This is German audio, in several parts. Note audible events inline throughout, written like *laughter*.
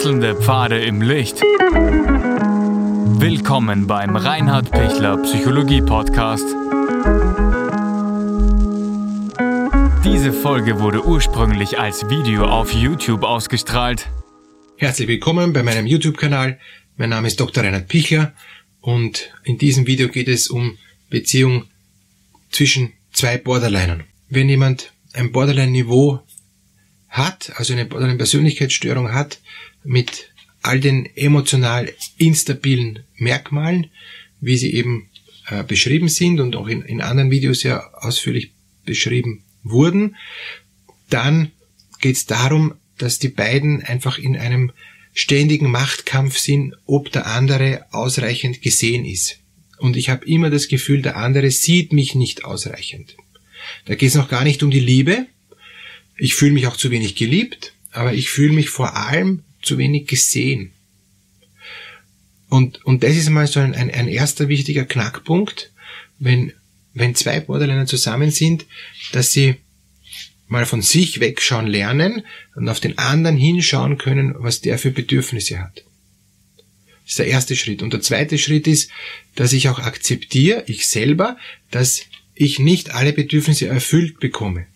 Wechselnde Pfade im Licht. Willkommen beim Reinhard Pichler Psychologie Podcast. Diese Folge wurde ursprünglich als Video auf YouTube ausgestrahlt. Herzlich willkommen bei meinem YouTube-Kanal. Mein Name ist Dr. Reinhard Pichler und in diesem Video geht es um Beziehung zwischen zwei Borderlinern. Wenn jemand ein Borderline-Niveau hat, also eine Borderline-Persönlichkeitsstörung hat, mit all den emotional instabilen Merkmalen, wie sie eben äh, beschrieben sind und auch in, in anderen Videos ja ausführlich beschrieben wurden, dann geht es darum, dass die beiden einfach in einem ständigen Machtkampf sind, ob der andere ausreichend gesehen ist. Und ich habe immer das Gefühl, der andere sieht mich nicht ausreichend. Da geht es noch gar nicht um die Liebe. Ich fühle mich auch zu wenig geliebt, aber ich fühle mich vor allem zu wenig gesehen. Und, und das ist mal so ein, ein, ein erster wichtiger Knackpunkt, wenn, wenn zwei Borderliner zusammen sind, dass sie mal von sich wegschauen lernen und auf den anderen hinschauen können, was der für Bedürfnisse hat. Das ist der erste Schritt. Und der zweite Schritt ist, dass ich auch akzeptiere, ich selber, dass ich nicht alle Bedürfnisse erfüllt bekomme.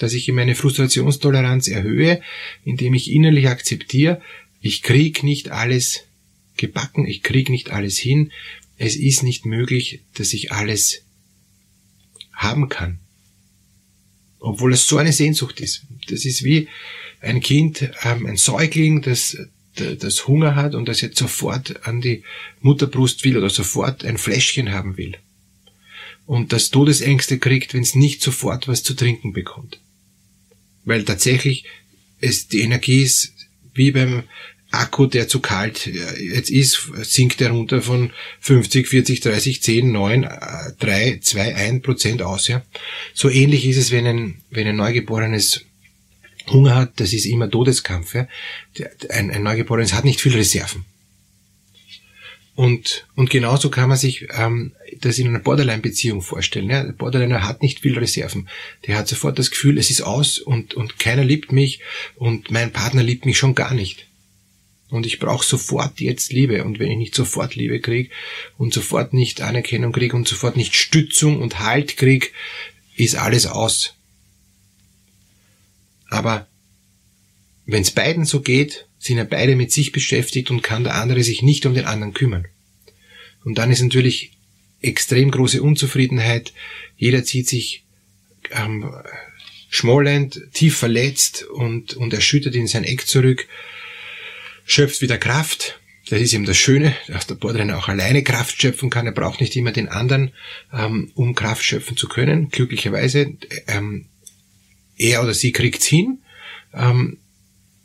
Dass ich meine Frustrationstoleranz erhöhe, indem ich innerlich akzeptiere, ich krieg nicht alles gebacken, ich krieg nicht alles hin, es ist nicht möglich, dass ich alles haben kann. Obwohl es so eine Sehnsucht ist. Das ist wie ein Kind, ähm, ein Säugling, das, das Hunger hat und das jetzt sofort an die Mutterbrust will oder sofort ein Fläschchen haben will und das Todesängste kriegt, wenn es nicht sofort was zu trinken bekommt. Weil tatsächlich es die Energie ist wie beim Akku, der zu kalt jetzt ist, sinkt er runter von 50, 40, 30, 10, 9, 3, 2, 1 Prozent aus. Ja. So ähnlich ist es, wenn ein, wenn ein Neugeborenes Hunger hat, das ist immer Todeskampf. Ja. Ein, ein Neugeborenes hat nicht viel Reserven. Und, und genauso kann man sich ähm, das in einer Borderline-Beziehung vorstellen. Ja? Der Borderliner hat nicht viel Reserven. Der hat sofort das Gefühl, es ist aus und, und keiner liebt mich und mein Partner liebt mich schon gar nicht. Und ich brauche sofort jetzt Liebe. Und wenn ich nicht sofort Liebe kriege und sofort nicht Anerkennung kriege und sofort nicht Stützung und Halt kriege, ist alles aus. Aber wenn es beiden so geht, sind ja beide mit sich beschäftigt und kann der andere sich nicht um den anderen kümmern. Und dann ist natürlich extrem große Unzufriedenheit. Jeder zieht sich ähm, schmollend, tief verletzt und, und erschüttert in sein Eck zurück, schöpft wieder Kraft. Das ist eben das Schöne, dass der Borderliner auch alleine Kraft schöpfen kann. Er braucht nicht immer den anderen, ähm, um Kraft schöpfen zu können. Glücklicherweise, ähm, er oder sie kriegt's hin. Ähm,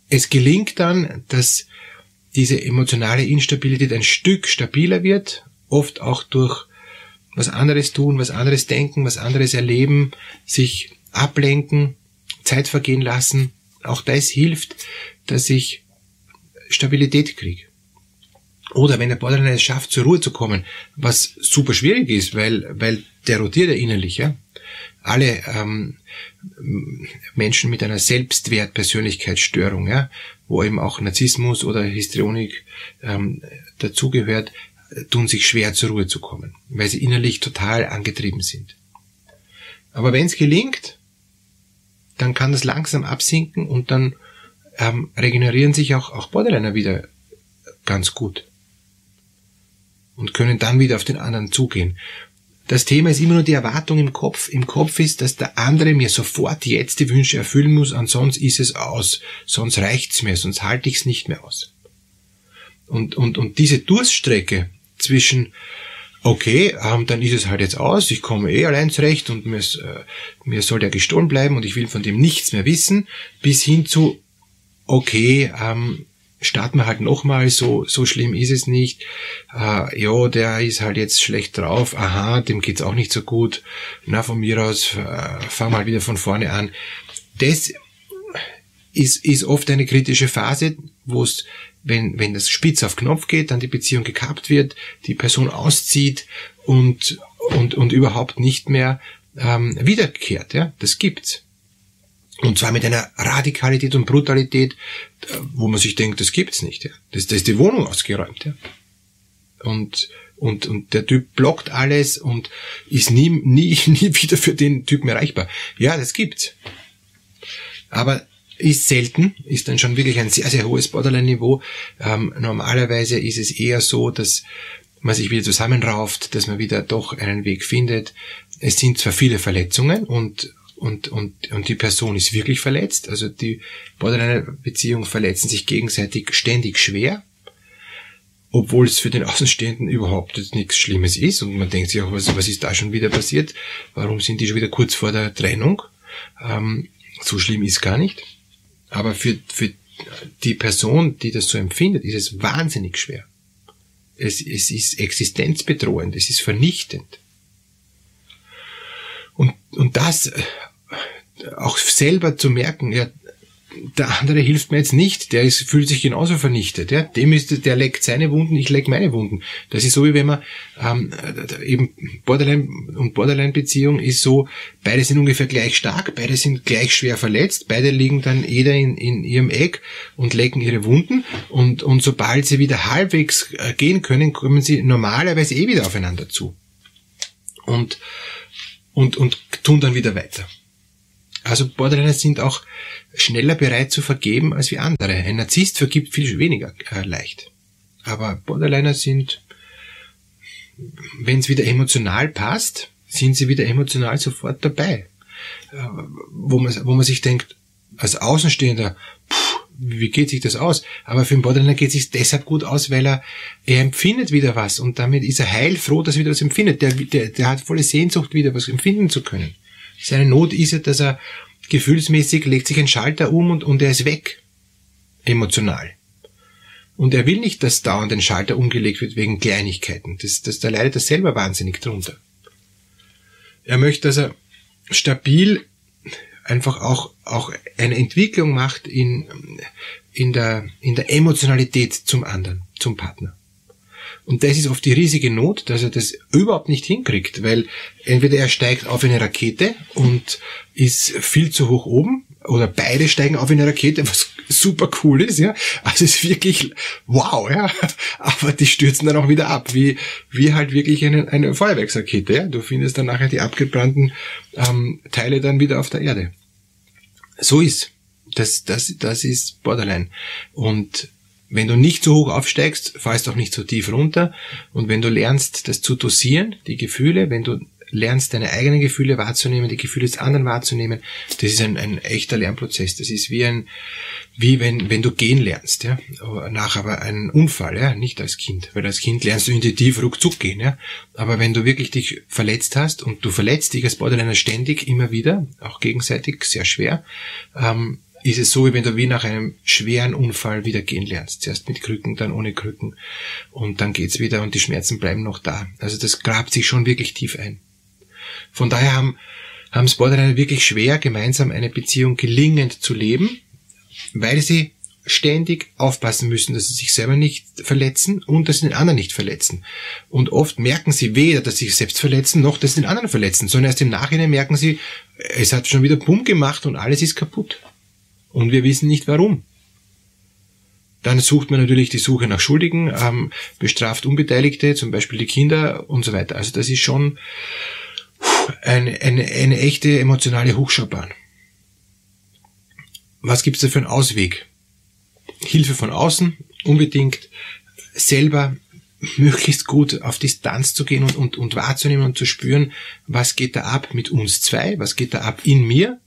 es gelingt dann, dass diese emotionale Instabilität ein Stück stabiler wird, oft auch durch was anderes tun, was anderes denken, was anderes erleben, sich ablenken, Zeit vergehen lassen. Auch das hilft, dass ich Stabilität kriege. Oder wenn der Borderline es schafft, zur Ruhe zu kommen, was super schwierig ist, weil, weil der rotiert ja innerlich, ja. Alle ähm, Menschen mit einer Selbstwertpersönlichkeitsstörung, ja, wo eben auch Narzissmus oder Histrionik ähm, dazugehört, tun sich schwer zur Ruhe zu kommen, weil sie innerlich total angetrieben sind. Aber wenn es gelingt, dann kann das langsam absinken und dann ähm, regenerieren sich auch, auch Borderliner wieder ganz gut und können dann wieder auf den anderen zugehen. Das Thema ist immer nur die Erwartung im Kopf. Im Kopf ist, dass der andere mir sofort jetzt die Wünsche erfüllen muss, ansonsten ist es aus, sonst reicht's mir, sonst halte ich's nicht mehr aus. Und, und, und diese Durststrecke zwischen, okay, ähm, dann ist es halt jetzt aus, ich komme eh allein zurecht und mir, äh, mir soll der gestohlen bleiben und ich will von dem nichts mehr wissen, bis hin zu, okay, ähm, starten wir halt nochmal, so, so schlimm ist es nicht. Äh, ja, der ist halt jetzt schlecht drauf, aha, dem geht's auch nicht so gut. Na, von mir aus, äh, fang mal wieder von vorne an. Das ist, ist oft eine kritische Phase, wo es, wenn, wenn das spitz auf Knopf geht, dann die Beziehung gekappt wird, die Person auszieht und, und, und überhaupt nicht mehr ähm, wiederkehrt. Ja? Das gibt's. Und zwar mit einer Radikalität und Brutalität, wo man sich denkt, das gibt's nicht. Ja. Das, das ist die Wohnung ausgeräumt. Ja. Und, und, und der Typ blockt alles und ist nie, nie, *laughs* nie wieder für den Typen erreichbar. Ja, das gibt's. Aber ist selten, ist dann schon wirklich ein sehr, sehr hohes Borderline-Niveau. Ähm, normalerweise ist es eher so, dass man sich wieder zusammenrauft, dass man wieder doch einen Weg findet. Es sind zwar viele Verletzungen und und, und, und die Person ist wirklich verletzt. Also die Borderline-Beziehungen verletzen sich gegenseitig ständig schwer, obwohl es für den Außenstehenden überhaupt nichts Schlimmes ist. Und man denkt sich auch, was, was ist da schon wieder passiert? Warum sind die schon wieder kurz vor der Trennung? Ähm, so schlimm ist gar nicht. Aber für, für die Person, die das so empfindet, ist es wahnsinnig schwer. Es, es ist existenzbedrohend, es ist vernichtend. Und, und das auch selber zu merken, ja, der andere hilft mir jetzt nicht, der ist, fühlt sich genauso vernichtet. Ja? Dem ist, der leckt seine Wunden, ich leck meine Wunden. Das ist so, wie wenn man ähm, eben Borderline und Borderline-Beziehung ist so, beide sind ungefähr gleich stark, beide sind gleich schwer verletzt, beide liegen dann jeder in, in ihrem Eck und lecken ihre Wunden und, und sobald sie wieder halbwegs äh, gehen können, kommen sie normalerweise eh wieder aufeinander zu. Und, und, und tun dann wieder weiter. Also Borderliner sind auch schneller bereit zu vergeben als wie andere. Ein Narzisst vergibt viel weniger äh, leicht. Aber Borderliner sind, wenn es wieder emotional passt, sind sie wieder emotional sofort dabei. Äh, wo, man, wo man sich denkt, als Außenstehender, wie geht sich das aus? Aber für den Borderliner geht es sich deshalb gut aus, weil er, er empfindet wieder was und damit ist er heilfroh, dass er wieder was empfindet. Der, der, der hat volle Sehnsucht, wieder was empfinden zu können. Seine Not ist ja, dass er gefühlsmäßig legt sich ein Schalter um und, und er ist weg. Emotional. Und er will nicht, dass dauernd ein Schalter umgelegt wird wegen Kleinigkeiten. Das, das, da leidet er selber wahnsinnig drunter. Er möchte, dass er stabil einfach auch, auch eine Entwicklung macht in, in der, in der Emotionalität zum anderen, zum Partner. Und das ist oft die riesige Not, dass er das überhaupt nicht hinkriegt, weil entweder er steigt auf eine Rakete und ist viel zu hoch oben, oder beide steigen auf eine Rakete, was *laughs* super cool ist, ja. Also es ist wirklich wow, ja. *laughs* Aber die stürzen dann auch wieder ab, wie, wie halt wirklich eine, eine Feuerwerksrakete, ja. Du findest dann nachher die abgebrannten ähm, Teile dann wieder auf der Erde. So ist. Das, das, das ist Borderline. Und wenn du nicht so hoch aufsteigst, fallst auch nicht so tief runter. Und wenn du lernst, das zu dosieren, die Gefühle, wenn du lernst, deine eigenen Gefühle wahrzunehmen, die Gefühle des anderen wahrzunehmen, das ist ein, ein echter Lernprozess. Das ist wie ein, wie wenn, wenn du gehen lernst, ja. Nach aber einem Unfall, ja, nicht als Kind. Weil als Kind lernst du intuitiv ruckzuck gehen, ja. Aber wenn du wirklich dich verletzt hast und du verletzt dich als Borderliner ständig immer wieder, auch gegenseitig sehr schwer, ähm, ist es so, wie wenn du wie nach einem schweren Unfall wieder gehen lernst. Zuerst mit Krücken, dann ohne Krücken. Und dann geht's wieder und die Schmerzen bleiben noch da. Also das grabt sich schon wirklich tief ein. Von daher haben, haben Borderliner wirklich schwer, gemeinsam eine Beziehung gelingend zu leben, weil sie ständig aufpassen müssen, dass sie sich selber nicht verletzen und dass sie den anderen nicht verletzen. Und oft merken sie weder, dass sie sich selbst verletzen, noch dass sie den anderen verletzen, sondern erst im Nachhinein merken sie, es hat schon wieder Bumm gemacht und alles ist kaputt. Und wir wissen nicht warum. Dann sucht man natürlich die Suche nach Schuldigen, ähm, bestraft Unbeteiligte, zum Beispiel die Kinder und so weiter. Also das ist schon eine, eine, eine echte emotionale Hochschaubahn. Was gibt's da für einen Ausweg? Hilfe von außen, unbedingt selber möglichst gut auf Distanz zu gehen und, und, und wahrzunehmen und zu spüren, was geht da ab mit uns zwei, was geht da ab in mir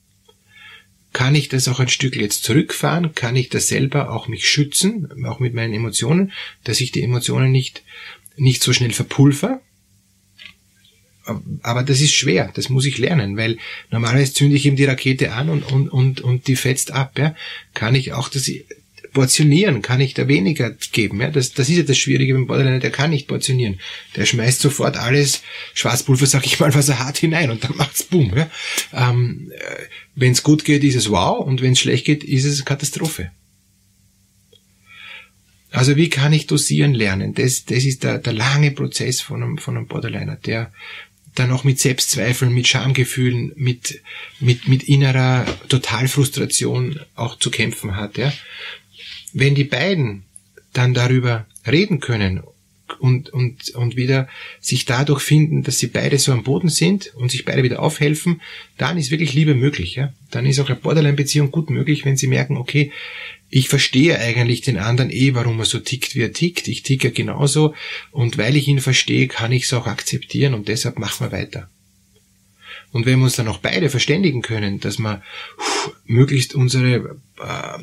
kann ich das auch ein Stück jetzt zurückfahren? Kann ich das selber auch mich schützen, auch mit meinen Emotionen, dass ich die Emotionen nicht, nicht so schnell verpulver? Aber das ist schwer, das muss ich lernen, weil normalerweise zünde ich eben die Rakete an und, und, und, und die fetzt ab. Ja? Kann ich auch das portionieren, kann ich da weniger geben. Ja? Das, das ist ja das Schwierige beim Borderliner, der kann nicht portionieren. Der schmeißt sofort alles, Schwarzpulver, sag ich mal, was er hat, hinein und dann macht's Boom. Ja? Ähm, äh, wenn es gut geht, ist es wow und wenn es schlecht geht, ist es Katastrophe. Also wie kann ich dosieren lernen? Das, das ist der, der lange Prozess von einem, von einem Borderliner, der, dann auch mit Selbstzweifeln, mit Schamgefühlen, mit, mit, mit innerer Totalfrustration auch zu kämpfen hat. Ja. Wenn die beiden dann darüber reden können und, und, und wieder sich dadurch finden, dass sie beide so am Boden sind und sich beide wieder aufhelfen, dann ist wirklich Liebe möglich. Ja? Dann ist auch eine Borderline-Beziehung gut möglich, wenn sie merken, okay, ich verstehe eigentlich den anderen eh, warum er so tickt, wie er tickt. Ich ticke genauso und weil ich ihn verstehe, kann ich es auch akzeptieren und deshalb machen wir weiter. Und wenn wir uns dann auch beide verständigen können, dass wir möglichst unsere äh,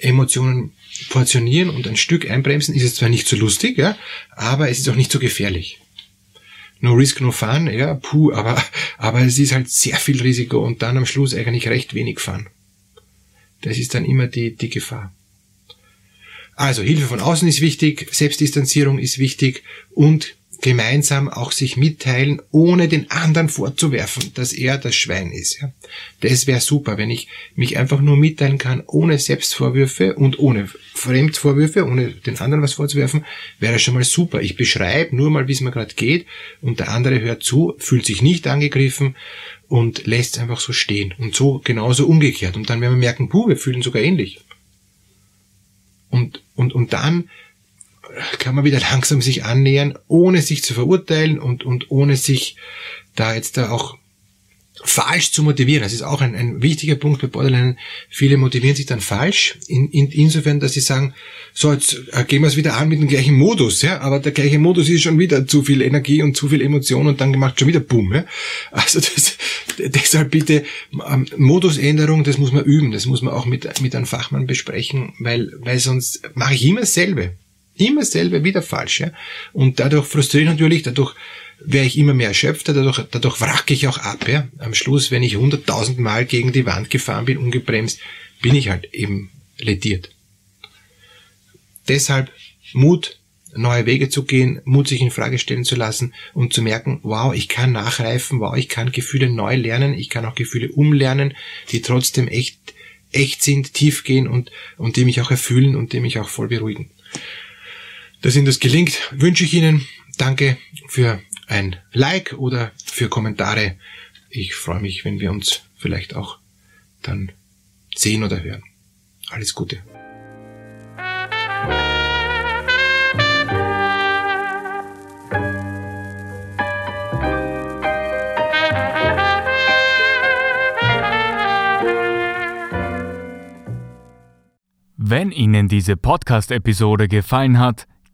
Emotionen portionieren und ein Stück einbremsen, ist es zwar nicht so lustig, ja, aber es ist auch nicht so gefährlich. No risk, no fun, ja, puh, aber, aber es ist halt sehr viel Risiko und dann am Schluss eigentlich recht wenig Fun. Das ist dann immer die, die Gefahr. Also Hilfe von außen ist wichtig, Selbstdistanzierung ist wichtig und gemeinsam auch sich mitteilen, ohne den anderen vorzuwerfen, dass er das Schwein ist. Ja. Das wäre super, wenn ich mich einfach nur mitteilen kann, ohne Selbstvorwürfe und ohne Fremdvorwürfe, ohne den anderen was vorzuwerfen, wäre schon mal super. Ich beschreibe nur mal, wie es mir gerade geht und der andere hört zu, fühlt sich nicht angegriffen und lässt es einfach so stehen. Und so genauso umgekehrt. Und dann werden wir merken, puh, wir fühlen sogar ähnlich. Und, und, und dann kann man wieder langsam sich annähern, ohne sich zu verurteilen und, und ohne sich da jetzt da auch falsch zu motivieren. Das ist auch ein, ein wichtiger Punkt bei Borderline. Viele motivieren sich dann falsch, in, in, insofern, dass sie sagen, so, jetzt äh, gehen wir es wieder an mit dem gleichen Modus, ja, aber der gleiche Modus ist schon wieder zu viel Energie und zu viel Emotion und dann gemacht schon wieder Boom, ja. Also das, *laughs* deshalb bitte, ähm, Modusänderung, das muss man üben, das muss man auch mit, mit einem Fachmann besprechen, weil, weil sonst mache ich immer dasselbe. Immer dasselbe, wieder falsch, ja. Und dadurch frustriere ich natürlich, dadurch werde ich immer mehr erschöpfter, dadurch, dadurch wracke ich auch ab. Ja? Am Schluss, wenn ich hunderttausend Mal gegen die Wand gefahren bin, ungebremst, bin ich halt eben lediert. Deshalb Mut, neue Wege zu gehen, Mut sich in Frage stellen zu lassen und zu merken, wow, ich kann nachreifen, wow, ich kann Gefühle neu lernen, ich kann auch Gefühle umlernen, die trotzdem echt, echt sind, tief gehen und, und die mich auch erfüllen und die mich auch voll beruhigen. Dass Ihnen das gelingt, wünsche ich Ihnen. Danke für ein Like oder für Kommentare. Ich freue mich, wenn wir uns vielleicht auch dann sehen oder hören. Alles Gute. Wenn Ihnen diese Podcast-Episode gefallen hat,